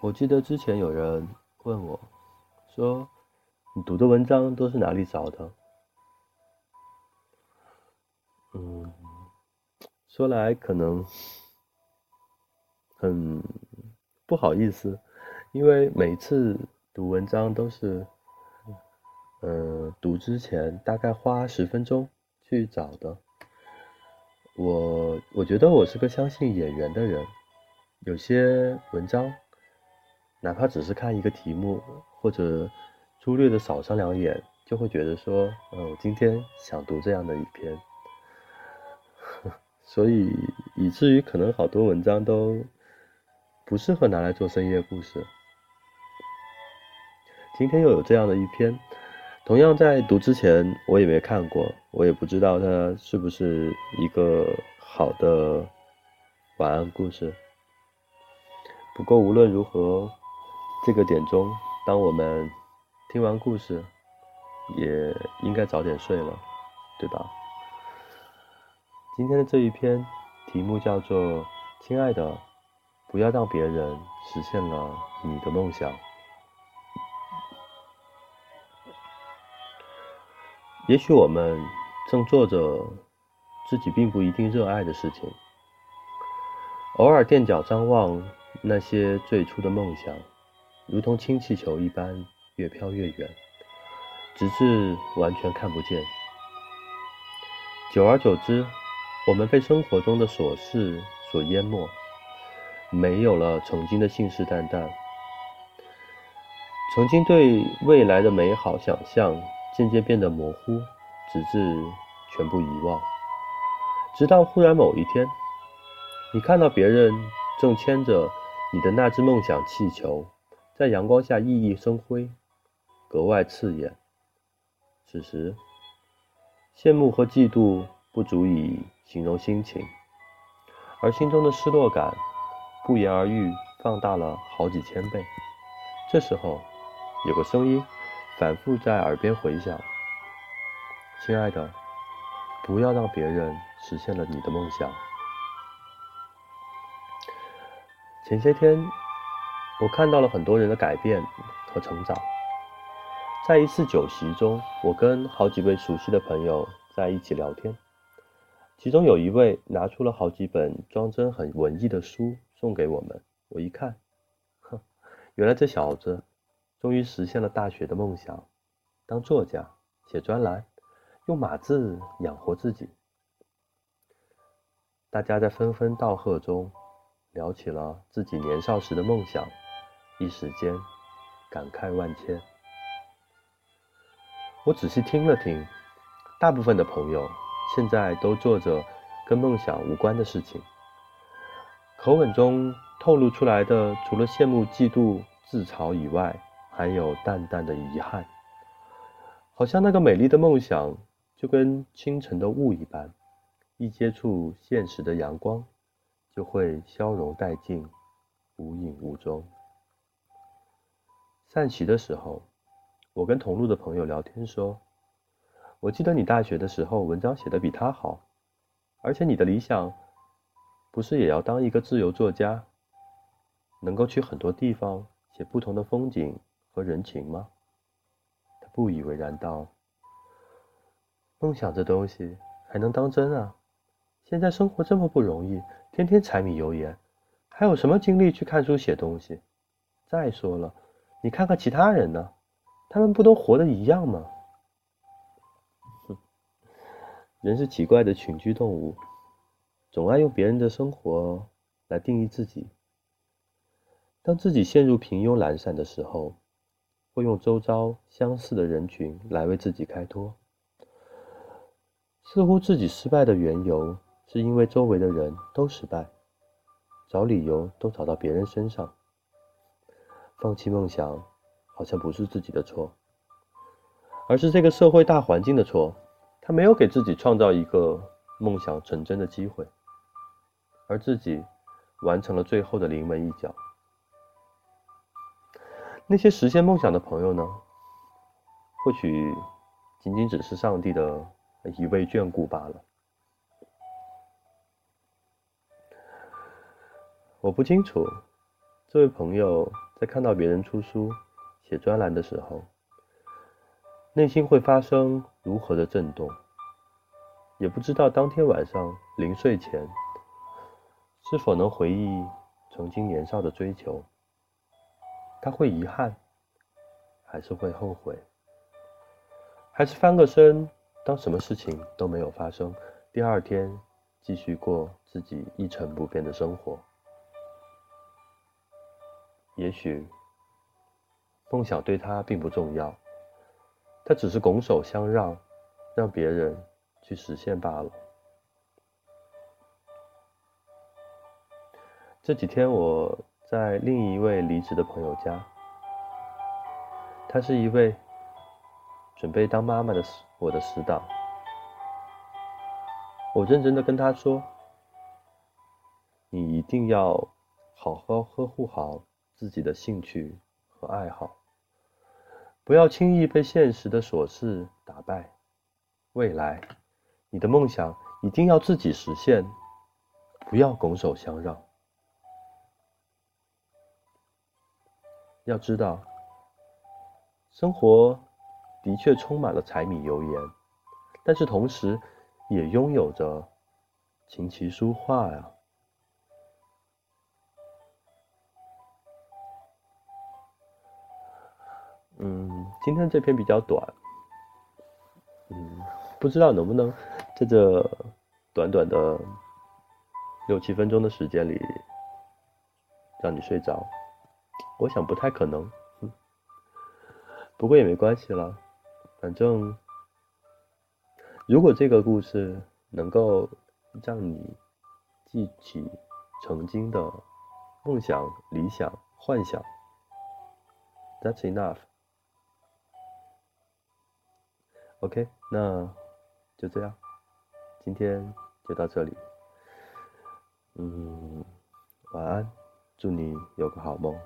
我记得之前有人问我，说你读的文章都是哪里找的？嗯，说来可能很不好意思，因为每次读文章都是，嗯，读之前大概花十分钟去找的。我我觉得我是个相信眼缘的人，有些文章。哪怕只是看一个题目，或者粗略的扫上两眼，就会觉得说，嗯，我今天想读这样的一篇，所以以至于可能好多文章都不适合拿来做深夜故事。今天又有这样的一篇，同样在读之前我也没看过，我也不知道它是不是一个好的晚安故事。不过无论如何。这个点钟，当我们听完故事，也应该早点睡了，对吧？今天的这一篇题目叫做“亲爱的，不要让别人实现了你的梦想”。也许我们正做着自己并不一定热爱的事情，偶尔垫脚张望那些最初的梦想。如同氢气球一般越飘越远，直至完全看不见。久而久之，我们被生活中的琐事所淹没，没有了曾经的信誓旦旦。曾经对未来的美好想象渐渐变得模糊，直至全部遗忘。直到忽然某一天，你看到别人正牵着你的那只梦想气球。在阳光下熠熠生辉，格外刺眼。此时，羡慕和嫉妒不足以形容心情，而心中的失落感不言而喻，放大了好几千倍。这时候，有个声音反复在耳边回响：“亲爱的，不要让别人实现了你的梦想。”前些天。我看到了很多人的改变和成长。在一次酒席中，我跟好几位熟悉的朋友在一起聊天，其中有一位拿出了好几本装帧很文艺的书送给我们。我一看，哼，原来这小子终于实现了大学的梦想，当作家，写专栏，用码字养活自己。大家在纷纷道贺中聊起了自己年少时的梦想。一时间，感慨万千。我仔细听了听，大部分的朋友现在都做着跟梦想无关的事情，口吻中透露出来的，除了羡慕、嫉妒、自嘲以外，还有淡淡的遗憾。好像那个美丽的梦想，就跟清晨的雾一般，一接触现实的阳光，就会消融殆尽，无影无踪。散席的时候，我跟同路的朋友聊天说：“我记得你大学的时候文章写的比他好，而且你的理想不是也要当一个自由作家，能够去很多地方写不同的风景和人情吗？”他不以为然道：“梦想这东西还能当真啊？现在生活这么不容易，天天柴米油盐，还有什么精力去看书写东西？再说了。”你看看其他人呢，他们不都活的一样吗？哼，人是奇怪的群居动物，总爱用别人的生活来定义自己。当自己陷入平庸懒散的时候，会用周遭相似的人群来为自己开脱。似乎自己失败的缘由，是因为周围的人都失败，找理由都找到别人身上。放弃梦想，好像不是自己的错，而是这个社会大环境的错。他没有给自己创造一个梦想成真的机会，而自己完成了最后的临门一脚。那些实现梦想的朋友呢？或许仅仅只是上帝的一味眷顾罢了。我不清楚，这位朋友。在看到别人出书、写专栏的时候，内心会发生如何的震动？也不知道当天晚上临睡前，是否能回忆曾经年少的追求。他会遗憾，还是会后悔？还是翻个身，当什么事情都没有发生，第二天继续过自己一成不变的生活？也许梦想对他并不重要，他只是拱手相让，让别人去实现罢了。这几天我在另一位离职的朋友家，他是一位准备当妈妈的我的死党，我认真的跟他说：“你一定要好好呵护好。”自己的兴趣和爱好，不要轻易被现实的琐事打败。未来，你的梦想一定要自己实现，不要拱手相让。要知道，生活的确充满了柴米油盐，但是同时也拥有着琴棋书画呀。嗯，今天这篇比较短，嗯，不知道能不能在这短短的六七分钟的时间里让你睡着。我想不太可能，不过也没关系了，反正如果这个故事能够让你记起曾经的梦想、理想、幻想，That's enough。OK，那就这样，今天就到这里。嗯，晚安，祝你有个好梦。